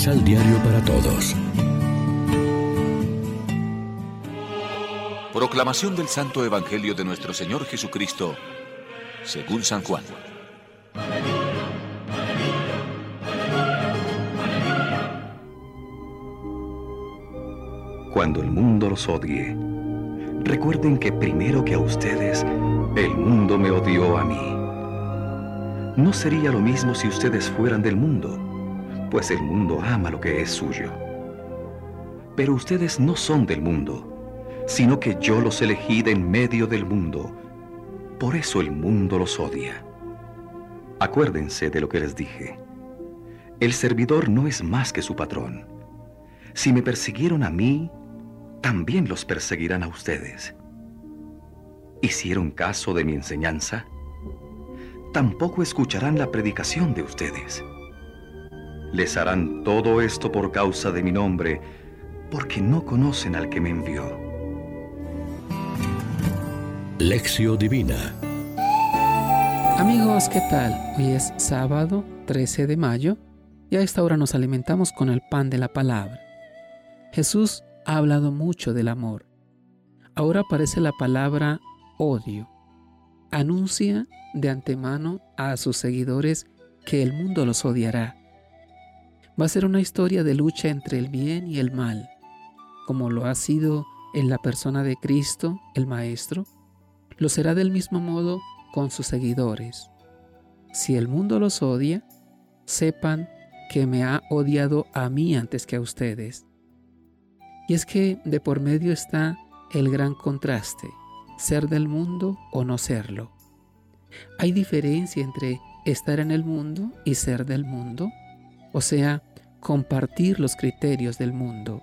Misal Diario para Todos. Proclamación del Santo Evangelio de nuestro Señor Jesucristo, según San Juan. Cuando el mundo los odie, recuerden que primero que a ustedes, el mundo me odió a mí. No sería lo mismo si ustedes fueran del mundo, pues el mundo ama lo que es suyo. Pero ustedes no son del mundo, sino que yo los elegí de en medio del mundo. Por eso el mundo los odia. Acuérdense de lo que les dije. El servidor no es más que su patrón. Si me persiguieron a mí, también los perseguirán a ustedes. ¿Hicieron caso de mi enseñanza? Tampoco escucharán la predicación de ustedes. Les harán todo esto por causa de mi nombre, porque no conocen al que me envió. Lección Divina Amigos, ¿qué tal? Hoy es sábado 13 de mayo y a esta hora nos alimentamos con el pan de la palabra. Jesús ha hablado mucho del amor. Ahora aparece la palabra odio. Anuncia de antemano a sus seguidores que el mundo los odiará. Va a ser una historia de lucha entre el bien y el mal, como lo ha sido en la persona de Cristo, el Maestro, lo será del mismo modo con sus seguidores. Si el mundo los odia, sepan que me ha odiado a mí antes que a ustedes. Y es que de por medio está el gran contraste, ser del mundo o no serlo. Hay diferencia entre estar en el mundo y ser del mundo, o sea, compartir los criterios del mundo.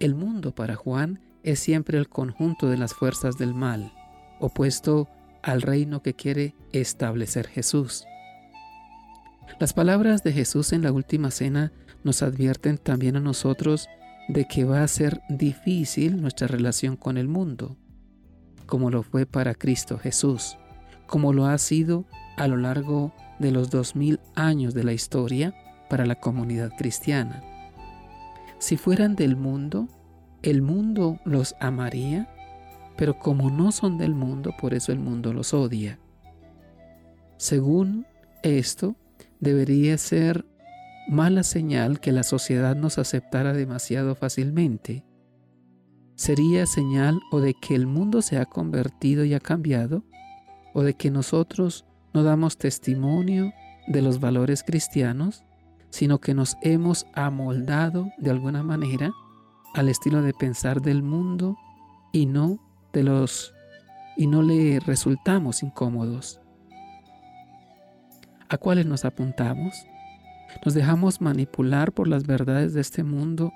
El mundo para Juan es siempre el conjunto de las fuerzas del mal, opuesto al reino que quiere establecer Jesús. Las palabras de Jesús en la última cena nos advierten también a nosotros de que va a ser difícil nuestra relación con el mundo, como lo fue para Cristo Jesús, como lo ha sido a lo largo de los dos mil años de la historia para la comunidad cristiana. Si fueran del mundo, ¿el mundo los amaría? pero como no son del mundo, por eso el mundo los odia. Según esto, debería ser mala señal que la sociedad nos aceptara demasiado fácilmente. Sería señal o de que el mundo se ha convertido y ha cambiado, o de que nosotros no damos testimonio de los valores cristianos, sino que nos hemos amoldado de alguna manera al estilo de pensar del mundo y no los y no le resultamos incómodos. ¿A cuáles nos apuntamos? Nos dejamos manipular por las verdades de este mundo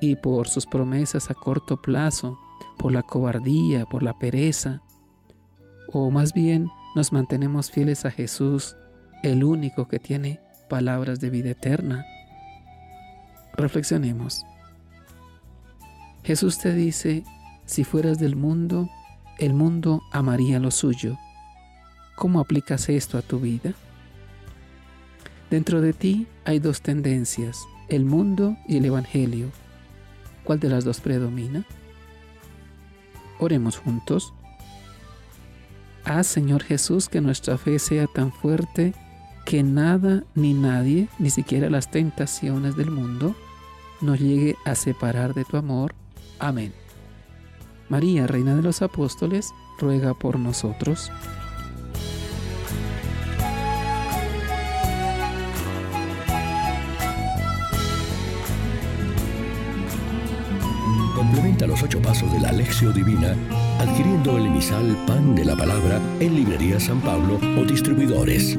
y por sus promesas a corto plazo, por la cobardía, por la pereza, o más bien nos mantenemos fieles a Jesús, el único que tiene palabras de vida eterna. Reflexionemos. Jesús te dice, si fueras del mundo, el mundo amaría lo suyo. ¿Cómo aplicas esto a tu vida? Dentro de ti hay dos tendencias, el mundo y el Evangelio. ¿Cuál de las dos predomina? Oremos juntos. Haz, Señor Jesús, que nuestra fe sea tan fuerte que nada ni nadie, ni siquiera las tentaciones del mundo, nos llegue a separar de tu amor. Amén. María, Reina de los Apóstoles, ruega por nosotros. Complementa los ocho pasos de la Alexio Divina adquiriendo el emisal Pan de la Palabra en Librería San Pablo o distribuidores.